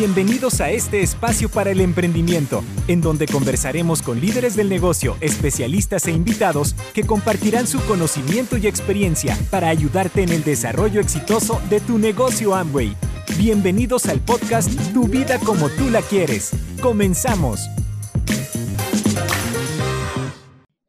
Bienvenidos a este espacio para el emprendimiento, en donde conversaremos con líderes del negocio, especialistas e invitados que compartirán su conocimiento y experiencia para ayudarte en el desarrollo exitoso de tu negocio Amway. Bienvenidos al podcast Tu vida como tú la quieres. Comenzamos.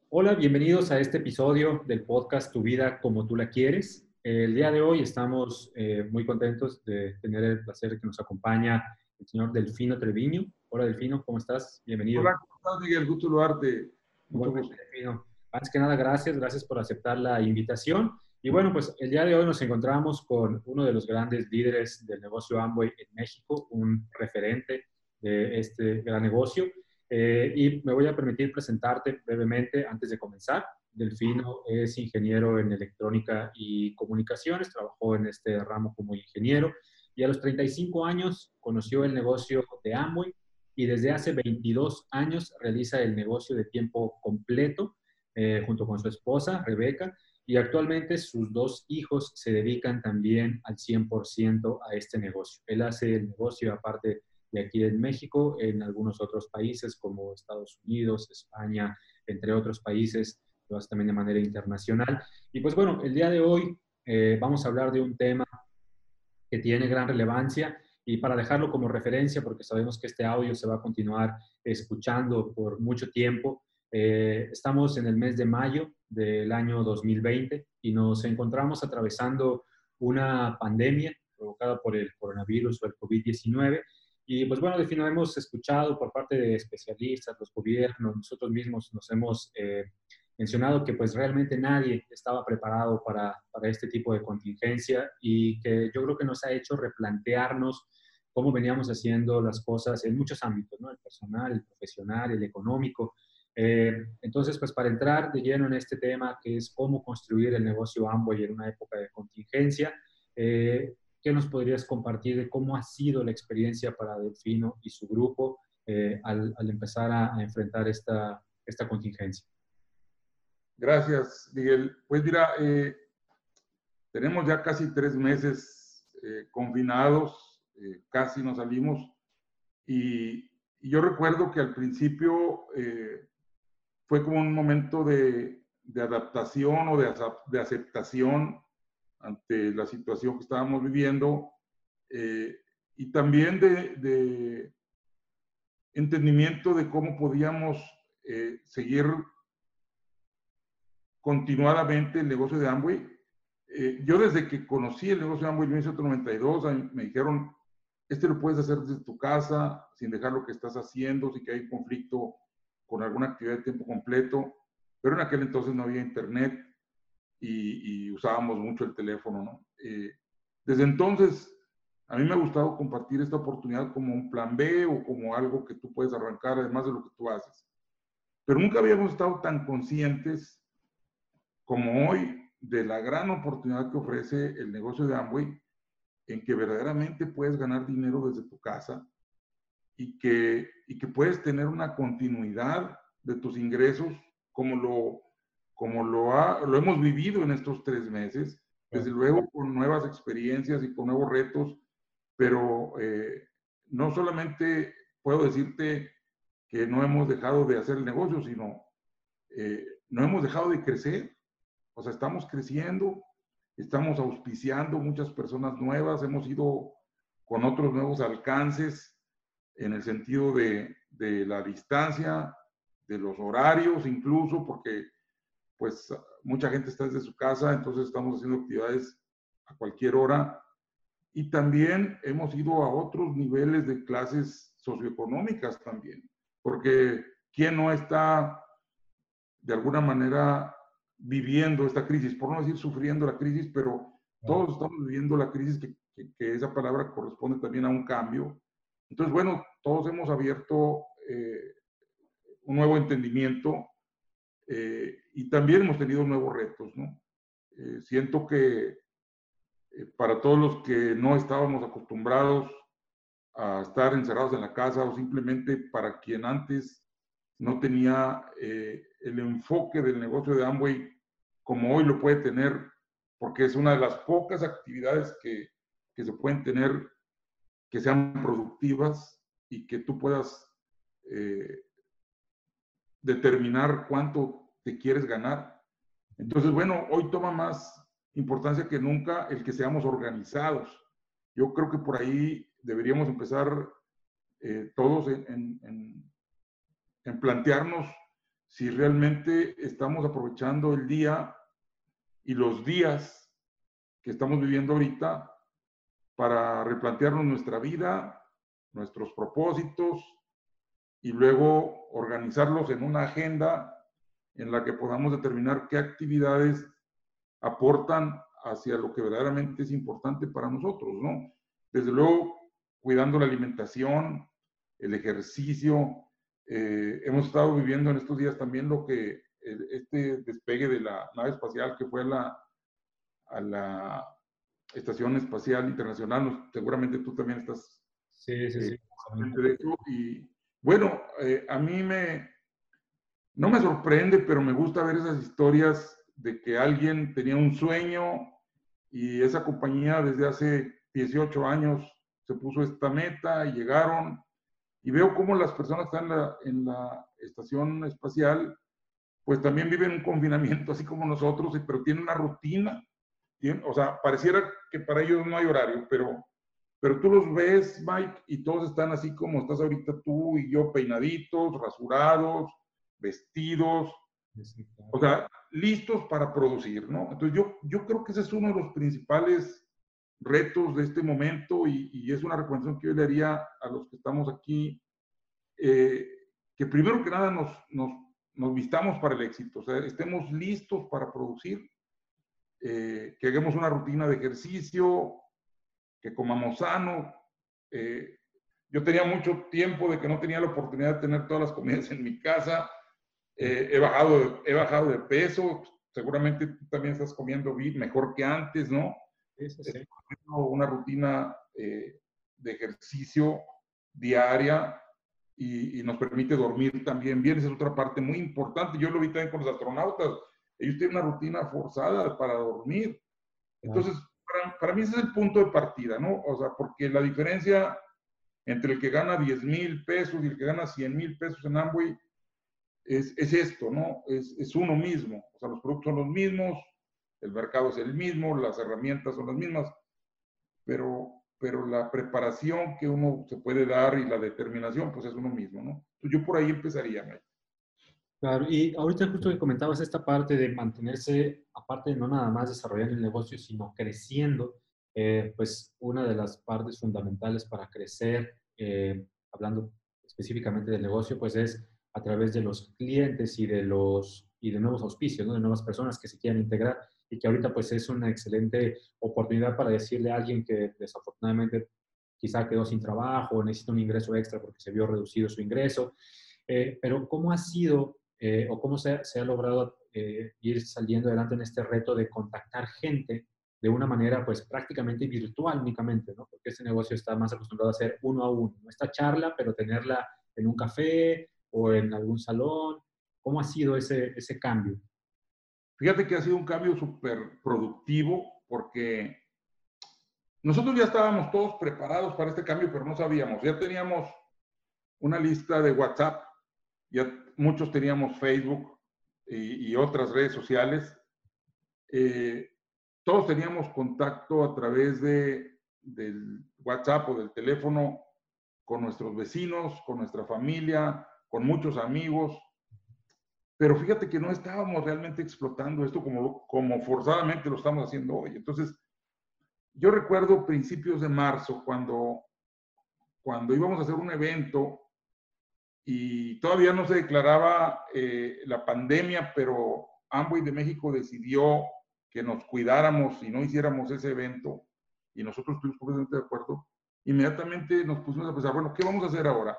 Hola, bienvenidos a este episodio del podcast Tu vida como tú la quieres. El día de hoy estamos eh, muy contentos de tener el placer que nos acompaña el señor Delfino Treviño. Hola Delfino, ¿cómo estás? Bienvenido. Hola, ¿cómo estás Miguel? Gusto saludarte. Delfino. Antes que nada, gracias, gracias por aceptar la invitación. Y bueno, pues el día de hoy nos encontramos con uno de los grandes líderes del negocio Amway en México, un referente de este gran negocio. Eh, y me voy a permitir presentarte brevemente antes de comenzar. Delfino es ingeniero en electrónica y comunicaciones, trabajó en este ramo como ingeniero y a los 35 años conoció el negocio de Amway y desde hace 22 años realiza el negocio de tiempo completo eh, junto con su esposa, Rebeca, y actualmente sus dos hijos se dedican también al 100% a este negocio. Él hace el negocio aparte de aquí en México, en algunos otros países como Estados Unidos, España, entre otros países lo hace también de manera internacional. Y pues bueno, el día de hoy eh, vamos a hablar de un tema que tiene gran relevancia y para dejarlo como referencia, porque sabemos que este audio se va a continuar escuchando por mucho tiempo, eh, estamos en el mes de mayo del año 2020 y nos encontramos atravesando una pandemia provocada por el coronavirus o el COVID-19. Y pues bueno, de hemos escuchado por parte de especialistas, los gobiernos, nosotros mismos nos hemos eh, mencionado que pues realmente nadie estaba preparado para, para, este tipo de contingencia y que yo creo que nos ha hecho replantearnos cómo veníamos haciendo las cosas en muchos ámbitos, ¿no? El personal, el profesional, el económico. Eh, entonces, pues para entrar de lleno en este tema, que es cómo construir el negocio Amway en una época de contingencia, eh, ¿qué nos podrías compartir de cómo ha sido la experiencia para Delfino y su grupo eh, al, al, empezar a, a enfrentar esta, esta contingencia? Gracias, Miguel. Pues mira, eh, tenemos ya casi tres meses eh, confinados, eh, casi nos salimos. Y, y, yo recuerdo que al principio eh, fue como un momento de, de adaptación o de, de, aceptación ante la situación que estábamos viviendo y también de, de, entendimiento de cómo podíamos seguir continuadamente el negocio de Amway. Eh, yo desde que conocí el negocio de Amway en 1992, me dijeron, este lo puedes hacer desde tu casa, sin dejar lo que estás haciendo, si que hay conflicto con alguna actividad de tiempo completo. Pero en aquel entonces no había internet y, usábamos mucho el teléfono, ¿no? Eh, desde entonces, a mí me ha gustado compartir esta oportunidad como un plan B o como algo que tú puedes arrancar además de lo que tú haces. Pero nunca habíamos estado tan conscientes como hoy de la gran oportunidad que ofrece el negocio de Amway, en que verdaderamente puedes ganar dinero desde tu casa y que, y que puedes tener una continuidad de tus ingresos como lo, como lo, ha, lo hemos vivido en estos tres meses, desde luego con nuevas experiencias y con nuevos retos, pero eh, no solamente puedo decirte que no hemos dejado de hacer el negocio, sino eh, no hemos dejado de crecer. O sea, estamos creciendo, estamos auspiciando muchas personas nuevas, hemos ido con otros nuevos alcances en el sentido de, de la distancia, de los horarios incluso, porque pues mucha gente está desde su casa, entonces estamos haciendo actividades a cualquier hora. Y también hemos ido a otros niveles de clases socioeconómicas también, porque ¿quién no está de alguna manera viviendo esta crisis, por no decir sufriendo la crisis, pero todos estamos viviendo la crisis, que, que, esa palabra corresponde también a un cambio. Entonces, bueno, todos hemos abierto eh, un nuevo entendimiento eh, y también hemos tenido nuevos retos, ¿no? Eh, siento que eh, para todos los que no estábamos acostumbrados a estar encerrados en la casa o simplemente para quien antes no tenía eh, el enfoque del negocio de Amway como hoy lo puede tener, porque es una de las pocas actividades que, que se pueden tener que sean productivas y que tú puedas eh, determinar cuánto te quieres ganar. Entonces, bueno, hoy toma más importancia que nunca el que seamos organizados. Yo creo que por ahí deberíamos empezar eh, todos en, en plantearnos si realmente estamos aprovechando el día y los días que estamos viviendo ahorita para replantearnos nuestra vida, nuestros propósitos y luego organizarlos en una agenda en la que podamos determinar qué actividades aportan hacia lo que verdaderamente es importante para nosotros, ¿no? Desde luego, cuidando la alimentación, el ejercicio. Eh, hemos estado viviendo en estos días también lo que este despegue de la nave espacial que fue a la, a la Estación Espacial Internacional. Seguramente tú también estás sí, sí, sí. Eh, de eso. Y bueno, eh, a mí me, no me sorprende, pero me gusta ver esas historias de que alguien tenía un sueño y esa compañía desde hace 18 años se puso esta meta y llegaron. Y veo cómo las personas que están en la, en la estación espacial, pues también viven un confinamiento, así como nosotros, pero tienen una rutina. o sea, pareciera que para ellos no hay horario, pero, pero tú los ves, Mike, y todos están así como estás ahorita tú y yo, peinaditos, rasurados, vestidos, o sea, listos para producir, ¿no? Entonces yo, yo creo que ese es uno de los principales retos de este momento y, es una recomendación que yo le haría a los que estamos aquí, eh, que primero que nada nos, nos, nos, vistamos para el éxito, o sea, estemos listos para producir, eh, que hagamos una rutina de ejercicio, que comamos sano. Eh, yo tenía mucho tiempo de que no tenía la oportunidad de tener todas las comidas en mi casa eh, he, bajado, he bajado de peso, seguramente tú también estás comiendo mejor que antes, ¿no? Sí, sí, Una rutina eh, de ejercicio diaria y, nos permite dormir también bien. Esa es otra parte muy importante. Yo lo vi también con los astronautas. Ellos tienen una rutina forzada para dormir. Entonces, para, para, mí ese es el punto de partida, ¿no? O sea, porque la diferencia entre el que gana 10 mil pesos y el que gana 100 mil pesos en Amway es, es esto, ¿no? Es, es, uno mismo. O sea, los productos son los mismos, el mercado es el mismo, las herramientas son las mismas, pero, pero la preparación que uno se puede dar y la determinación, pues es uno mismo, ¿no? Yo por ahí empezaría, Mike. Claro, y ahorita justo que comentabas esta parte de mantenerse, aparte de no nada más desarrollando el negocio, sino creciendo, eh, pues una de las partes fundamentales para crecer, eh, hablando específicamente del negocio, pues es a través de los clientes y de los y de nuevos auspicios, ¿no? de nuevas personas que se quieran integrar y que ahorita pues es una excelente oportunidad para decirle a alguien que desafortunadamente quizá quedó sin trabajo o necesita un ingreso extra porque se vio reducido su ingreso. Eh, pero ¿cómo ha sido eh, o cómo se, se ha logrado eh, ir saliendo adelante en este reto de contactar gente de una manera pues prácticamente virtual únicamente, ¿no? Porque este negocio está más acostumbrado a hacer uno a uno, esta charla, pero tenerla en un café o en algún salón? ¿Cómo ha sido ese, ese cambio? Fíjate que ha sido un cambio súper productivo porque nosotros ya estábamos todos preparados para este cambio, pero no sabíamos. Ya teníamos una lista de WhatsApp, ya muchos teníamos Facebook y, otras redes sociales. Eh, todos teníamos contacto a través de, del WhatsApp o del teléfono con nuestros vecinos, con nuestra familia, con muchos amigos, pero fíjate que no estábamos realmente explotando esto como, como forzadamente lo estamos haciendo hoy. Entonces, yo recuerdo principios de marzo cuando, cuando íbamos a hacer un evento y todavía no se declaraba eh, la pandemia, pero Amway de México decidió que nos cuidáramos y no hiciéramos ese evento y nosotros estuvimos completamente de acuerdo. Inmediatamente nos pusimos a pensar, bueno, ¿qué vamos a hacer ahora?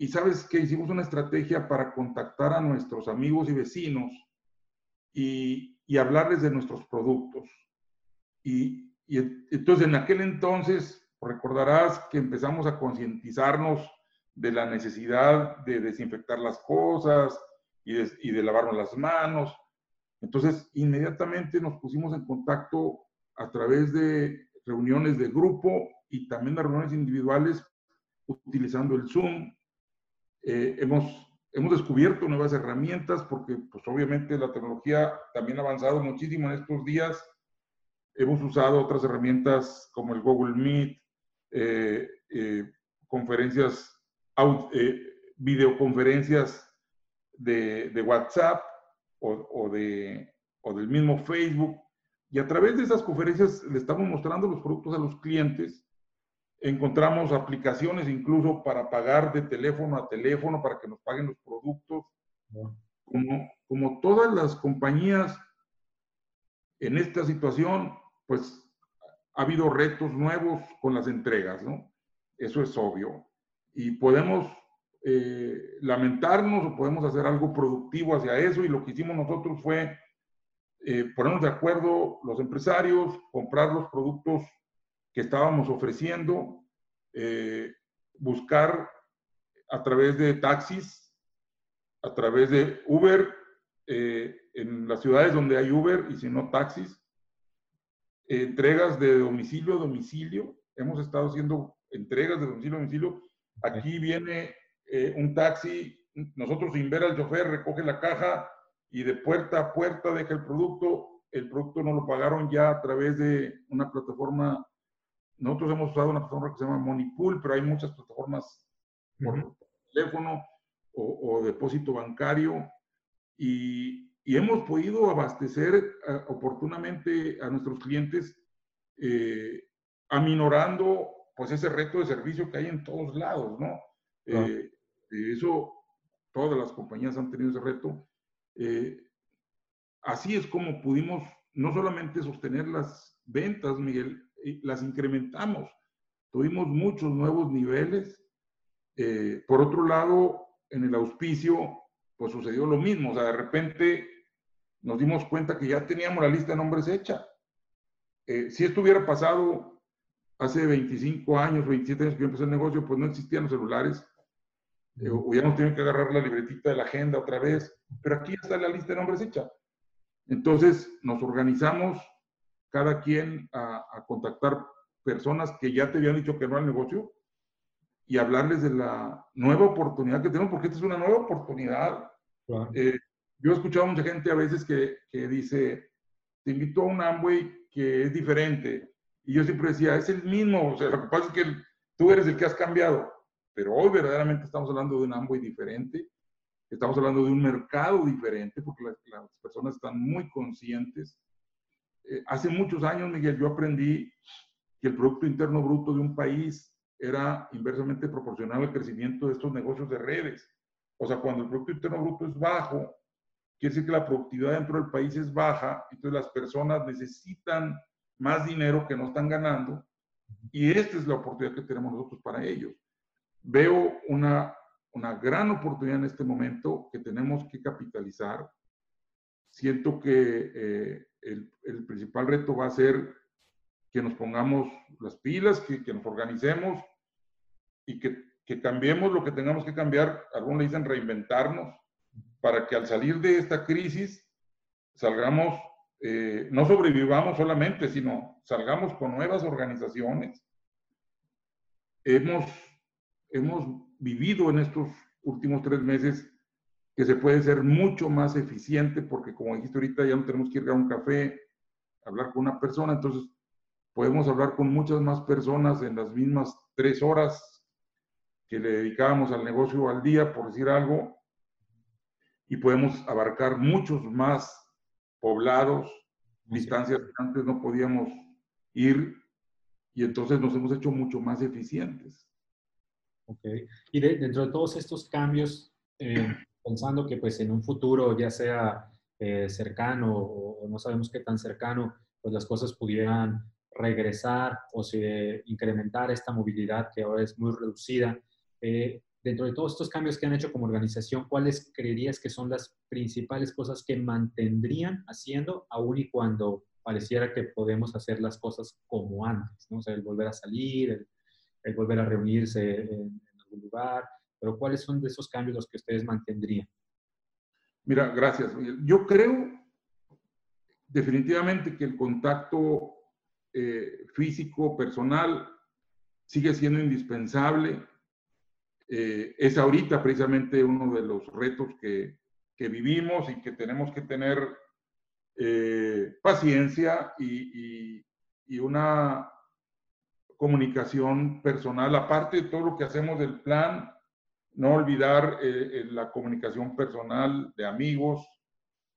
Y sabes que hicimos una estrategia para contactar a nuestros amigos y vecinos y, y hablarles de nuestros productos. Y, y, entonces en aquel entonces recordarás que empezamos a concientizarnos de la necesidad de desinfectar las cosas y de, y de lavarnos las manos. Entonces inmediatamente nos pusimos en contacto a través de reuniones de grupo y también las reuniones individuales utilizando el Zoom. Eh, hemos, hemos descubierto nuevas herramientas porque pues obviamente la tecnología también ha avanzado muchísimo en estos días. Hemos usado otras herramientas como el Google Meet, eh, eh, conferencias, videoconferencias de, de WhatsApp o, o, de, o del mismo Facebook. Y a través de esas conferencias le estamos mostrando los productos a los clientes Encontramos aplicaciones incluso para pagar de teléfono a teléfono, para que nos paguen los productos. Como, como todas las compañías en esta situación, pues ha habido retos nuevos con las entregas, ¿no? Eso es obvio. Y podemos eh, lamentarnos o podemos hacer algo productivo hacia eso y lo que hicimos nosotros fue eh, ponernos de acuerdo los empresarios, comprar los productos que estábamos ofreciendo, eh, buscar a través de taxis, a través de Uber, eh, en las ciudades donde hay Uber y si no taxis, entregas de domicilio a domicilio. Hemos estado haciendo entregas de domicilio a domicilio. Aquí viene eh, un taxi, nosotros sin ver al chofer, recoge la caja y de puerta a puerta deja el producto. El producto no lo pagaron ya a través de una plataforma nosotros hemos usado una plataforma que se llama Moneypool, pero hay muchas plataformas por teléfono o, depósito bancario y, y, hemos podido abastecer eh, oportunamente a nuestros clientes eh, aminorando pues ese reto de servicio que hay en todos lados, ¿no? Eh, eso, todas las compañías han tenido ese reto. así es como pudimos no solamente sostener las ventas, Miguel, las incrementamos. Tuvimos muchos nuevos niveles. Eh, por otro lado, en el auspicio, pues sucedió lo mismo. O sea, de repente nos dimos cuenta que ya teníamos la lista de nombres hecha. Eh, si esto hubiera pasado hace 25 años, 27 años que yo empecé el negocio, pues no existían los celulares. Eh, hubiéramos tenido que agarrar la libretita de la agenda otra vez. Pero aquí está la lista de nombres hecha. Entonces nos organizamos cada quien a, contactar personas que ya te habían dicho que no al negocio y hablarles de la nueva oportunidad que tenemos, porque esta es una nueva oportunidad. Eh, yo he escuchado a mucha gente a veces que, que, dice, te invito a un Amway que es diferente. Y yo siempre decía, es el mismo, o sea, lo que pasa es que tú eres el que has cambiado. Pero hoy verdaderamente estamos hablando de un Amway diferente, estamos hablando de un mercado diferente, porque las, las personas están muy conscientes eh, hace muchos años, Miguel, yo aprendí que el Producto Interno Bruto de un país era inversamente proporcional al crecimiento de estos negocios de redes. O sea, cuando el Producto Interno Bruto es bajo, quiere decir que la productividad dentro del país es baja, entonces las personas necesitan más dinero que no están ganando y esta es la oportunidad que tenemos nosotros para ellos. Veo una, una gran oportunidad en este momento que tenemos que capitalizar. Siento que eh, el, principal reto va a ser que nos pongamos las pilas, que, nos organicemos y que, que, cambiemos lo que tengamos que cambiar. Algunos le dicen reinventarnos para que al salir de esta crisis salgamos, eh, no sobrevivamos solamente, sino salgamos con nuevas organizaciones. Hemos, hemos vivido en estos últimos tres meses que se puede ser mucho más eficiente porque como dijiste ahorita ya no tenemos que ir a un café, hablar con una persona, entonces podemos hablar con muchas más personas en las mismas tres horas que le dedicábamos al negocio al día, por decir algo, y podemos abarcar muchos más poblados, distancias que antes no podíamos ir, y entonces nos hemos hecho mucho más eficientes. Ok. Y dentro de todos estos cambios, eh, pensando que pues en un futuro, ya sea eh, cercano o, no sabemos qué tan cercano, pues las cosas pudieran regresar o se incrementar esta movilidad que ahora es muy reducida. Eh, dentro de todos estos cambios que han hecho como organización, ¿cuáles creerías que son las principales cosas que mantendrían haciendo aún y cuando pareciera que podemos hacer las cosas como antes? ¿no? O sea, el volver a salir, el, volver a reunirse en, en algún lugar, pero ¿cuáles son de esos cambios los que ustedes mantendrían? Mira, gracias. Yo creo definitivamente que el contacto eh, físico, personal, sigue siendo indispensable. Eh, es ahorita precisamente uno de los retos que, que vivimos y que tenemos que tener eh, paciencia y, y, y, una comunicación personal, aparte de todo lo que hacemos del plan, no olvidar eh, la comunicación personal de amigos,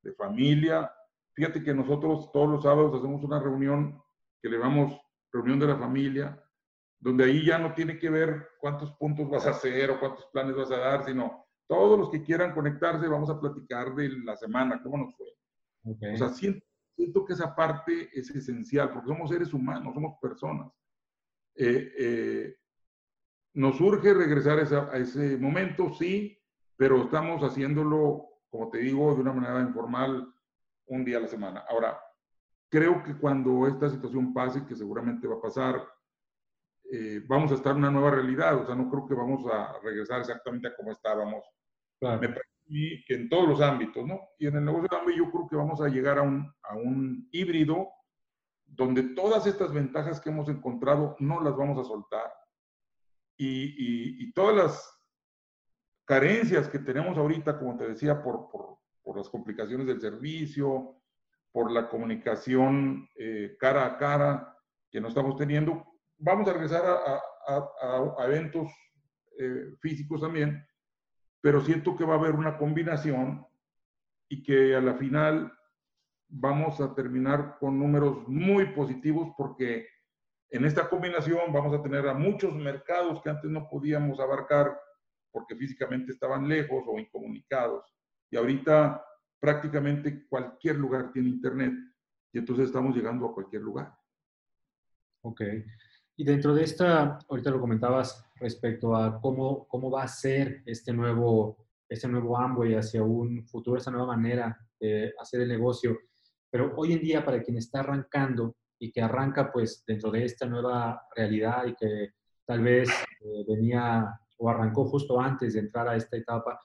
de familia. Fíjate que nosotros todos los sábados hacemos una reunión que le llamamos reunión de la familia, donde ahí ya no tiene que ver cuántos puntos vas a hacer o cuántos planes vas a dar, sino todos los que quieran conectarse vamos a platicar de la semana, cómo nos fue. O sea, siento, siento, que esa parte es esencial, porque somos seres humanos, somos personas. Eh, eh, nos urge regresar a, ese momento, sí, pero estamos haciéndolo, como te digo, de una manera informal, un día a la semana. Ahora, creo que cuando esta situación pase, que seguramente va a pasar, eh, vamos a estar en una nueva realidad. O sea, no creo que vamos a regresar exactamente a como estábamos. Me parece que en todos los ámbitos, ¿no? Y en el negocio de yo creo que vamos a llegar a un, a un híbrido donde todas estas ventajas que hemos encontrado no las vamos a soltar y, todas las carencias que tenemos ahorita, como te decía, por, por, las complicaciones del servicio, por la comunicación eh, cara a cara que no estamos teniendo, vamos a regresar a, a, eventos eh, físicos también, pero siento que va a haber una combinación y que a la final vamos a terminar con números muy positivos porque en esta combinación vamos a tener a muchos mercados que antes no podíamos abarcar porque físicamente estaban lejos o incomunicados. Y ahorita prácticamente cualquier lugar tiene internet y entonces estamos llegando a cualquier lugar. Ok. Y dentro de esta, ahorita lo comentabas respecto a cómo, cómo va a ser este nuevo, este nuevo Amway hacia un futuro, esta nueva manera de hacer el negocio. Pero hoy en día, para quien está arrancando, y que arranca pues dentro de esta nueva realidad y que tal vez eh, venía o arrancó justo antes de entrar a esta etapa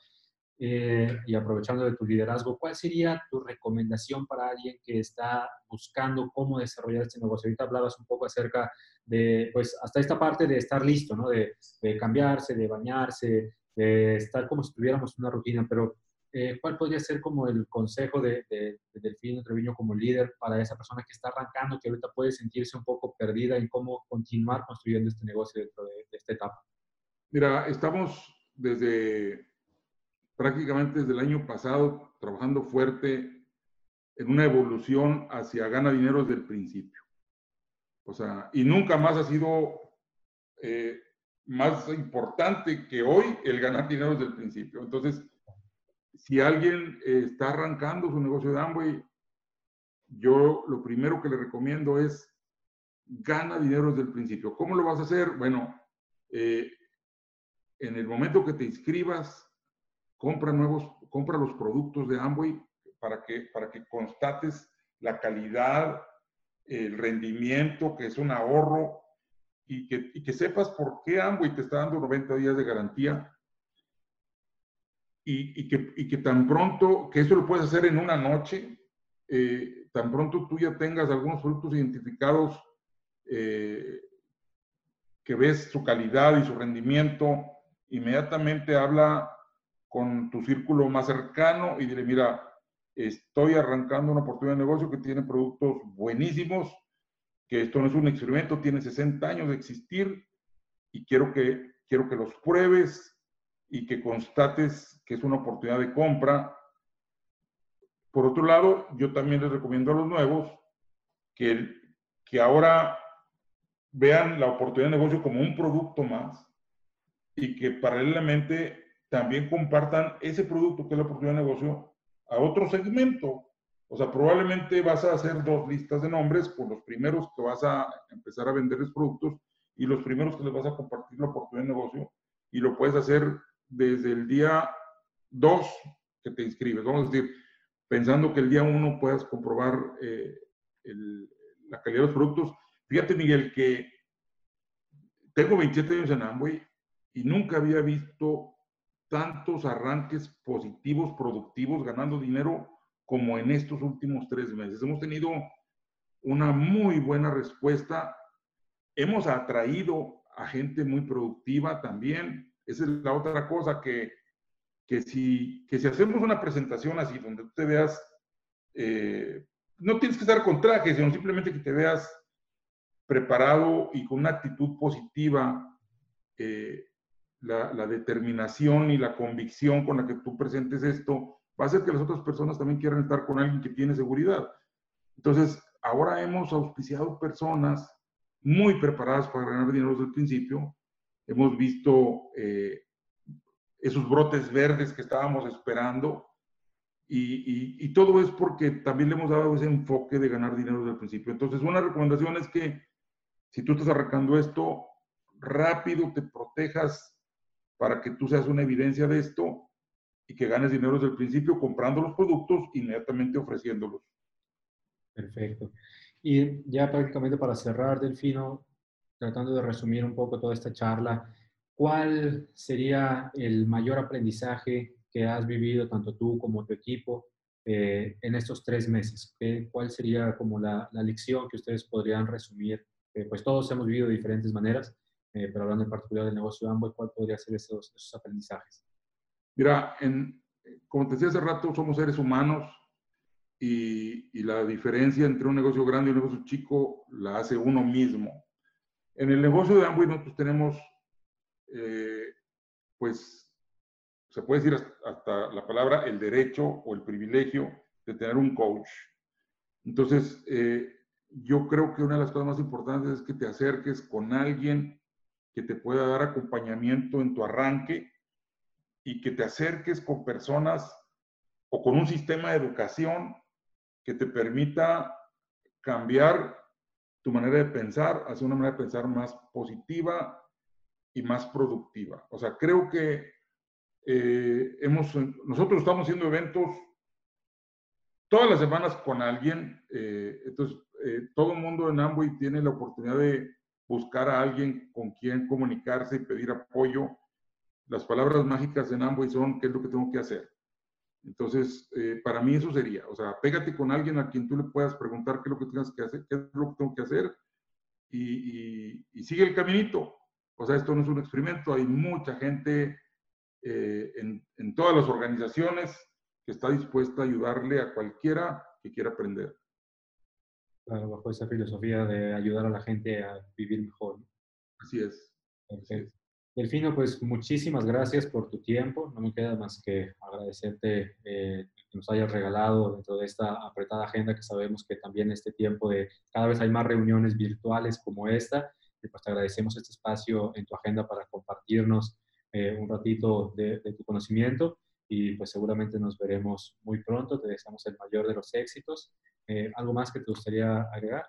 eh, y aprovechando de tu liderazgo, ¿cuál sería tu recomendación para alguien que está buscando cómo desarrollar este negocio? Ahorita hablabas un poco acerca de, pues, hasta esta parte de estar listo, ¿no? De, de cambiarse, de bañarse, de estar como si tuviéramos una rutina, pero eh, ¿cuál podría ser como el consejo de, de, de Delfino Treviño como líder para esa persona que está arrancando, que ahorita puede sentirse un poco perdida en cómo continuar construyendo este negocio dentro de, esta etapa? Mira, estamos desde prácticamente desde el año pasado trabajando fuerte en una evolución hacia gana dinero desde el principio. O sea, y nunca más ha sido eh, más importante que hoy el ganar dinero desde el principio. Entonces, si alguien eh, está arrancando su negocio de Amway, yo lo primero que le recomiendo es gana dinero desde el principio. ¿Cómo lo vas a hacer? Bueno, eh, en el momento que te inscribas, compra nuevos, compra los productos de Amway para que, para que constates la calidad, el rendimiento, que es un ahorro, y que, y que sepas por qué Amway te está dando 90 días de garantía y, que, y, que, tan pronto, que eso lo puedes hacer en una noche, eh, tan pronto tú ya tengas algunos productos identificados eh, que ves su calidad y su rendimiento, inmediatamente habla con tu círculo más cercano y dile, mira, estoy arrancando una oportunidad de negocio que tiene productos buenísimos, que esto no es un experimento, tiene 60 años de existir y quiero que, quiero que los pruebes, y que constates que es una oportunidad de compra. Por otro lado, yo también les recomiendo a los nuevos que, que ahora vean la oportunidad de negocio como un producto más y que paralelamente también compartan ese producto que es la oportunidad de negocio a otro segmento. O sea, probablemente vas a hacer dos listas de nombres con los primeros que vas a empezar a venderles productos y los primeros que les vas a compartir la oportunidad de negocio y lo puedes hacer desde el día 2 que te inscribes. Vamos a decir, pensando que el día 1 puedas comprobar eh, la calidad de los productos. Fíjate, Miguel, que tengo 27 años en Amway y nunca había visto tantos arranques positivos, productivos, ganando dinero como en estos últimos tres meses. Hemos tenido una muy buena respuesta. Hemos atraído a gente muy productiva también. Esa es la otra cosa que, que, si, que si hacemos una presentación así, donde tú te veas, eh, no tienes que estar con traje, sino simplemente que te veas preparado y con una actitud positiva, eh, la, la, determinación y la convicción con la que tú presentes esto, va a hacer que las otras personas también quieran estar con alguien que tiene seguridad. Entonces, ahora hemos auspiciado personas muy preparadas para ganar dinero desde el principio. Hemos visto eh, esos brotes verdes que estábamos esperando y, y, todo es porque también le hemos dado ese enfoque de ganar dinero desde el principio. Entonces, una recomendación es que si tú estás arrancando esto, rápido te protejas para que tú seas una evidencia de esto y que ganes dinero desde el principio comprando los productos, inmediatamente ofreciéndolos. Perfecto. Y ya prácticamente para cerrar, Delfino, tratando de resumir un poco toda esta charla, ¿cuál sería el mayor aprendizaje que has vivido tanto tú como tu equipo eh, en estos tres meses? ¿Cuál sería como la, lección que ustedes podrían resumir? Eh, pues todos hemos vivido de diferentes maneras, eh, pero hablando en particular del negocio de Amway, ¿cuál podría ser esos, esos aprendizajes? Mira, en, como te decía hace rato, somos seres humanos y, la diferencia entre un negocio grande y un negocio chico la hace uno mismo. En el negocio de Amway nosotros tenemos, eh, pues, se puede decir hasta, la palabra el derecho o el privilegio de tener un coach. Entonces, eh, yo creo que una de las cosas más importantes es que te acerques con alguien que te pueda dar acompañamiento en tu arranque y que te acerques con personas o con un sistema de educación que te permita cambiar tu manera de pensar hacia una manera de pensar más positiva y más productiva. O sea, creo que eh, hemos, nosotros estamos haciendo eventos todas las semanas con alguien, eh, entonces eh, todo el mundo en Amway tiene la oportunidad de buscar a alguien con quien comunicarse y pedir apoyo. Las palabras mágicas en Amway son qué es lo que tengo que hacer. Entonces, eh, para mí eso sería, o sea, pégate con alguien a quien tú le puedas preguntar qué es lo que tienes que hacer, qué es lo que tengo que hacer y, sigue el caminito. O sea, esto no es un experimento, hay mucha gente eh, en, en todas las organizaciones que está dispuesta a ayudarle a cualquiera que quiera aprender. Claro, bajo esa filosofía de ayudar a la gente a vivir mejor. Así es. Perfecto. Delfino, pues muchísimas gracias por tu tiempo. No me queda más que agradecerte eh, que nos hayas regalado dentro de esta apretada agenda que sabemos que también este tiempo de cada vez hay más reuniones virtuales como esta. Y pues te agradecemos este espacio en tu agenda para compartirnos eh, un ratito de, tu conocimiento y pues seguramente nos veremos muy pronto. Te deseamos el mayor de los éxitos. Eh, ¿Algo más que te gustaría agregar?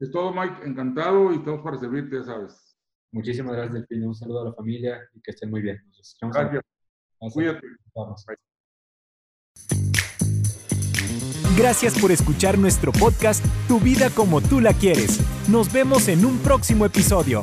Es todo, Mike. Encantado y estamos para servirte, ya sabes. Muchísimas gracias, Delfino. Un saludo a la familia y que estén muy bien. gracias. Cuídate. Gracias por escuchar nuestro podcast Tu vida como tú la quieres. Nos vemos en un próximo episodio.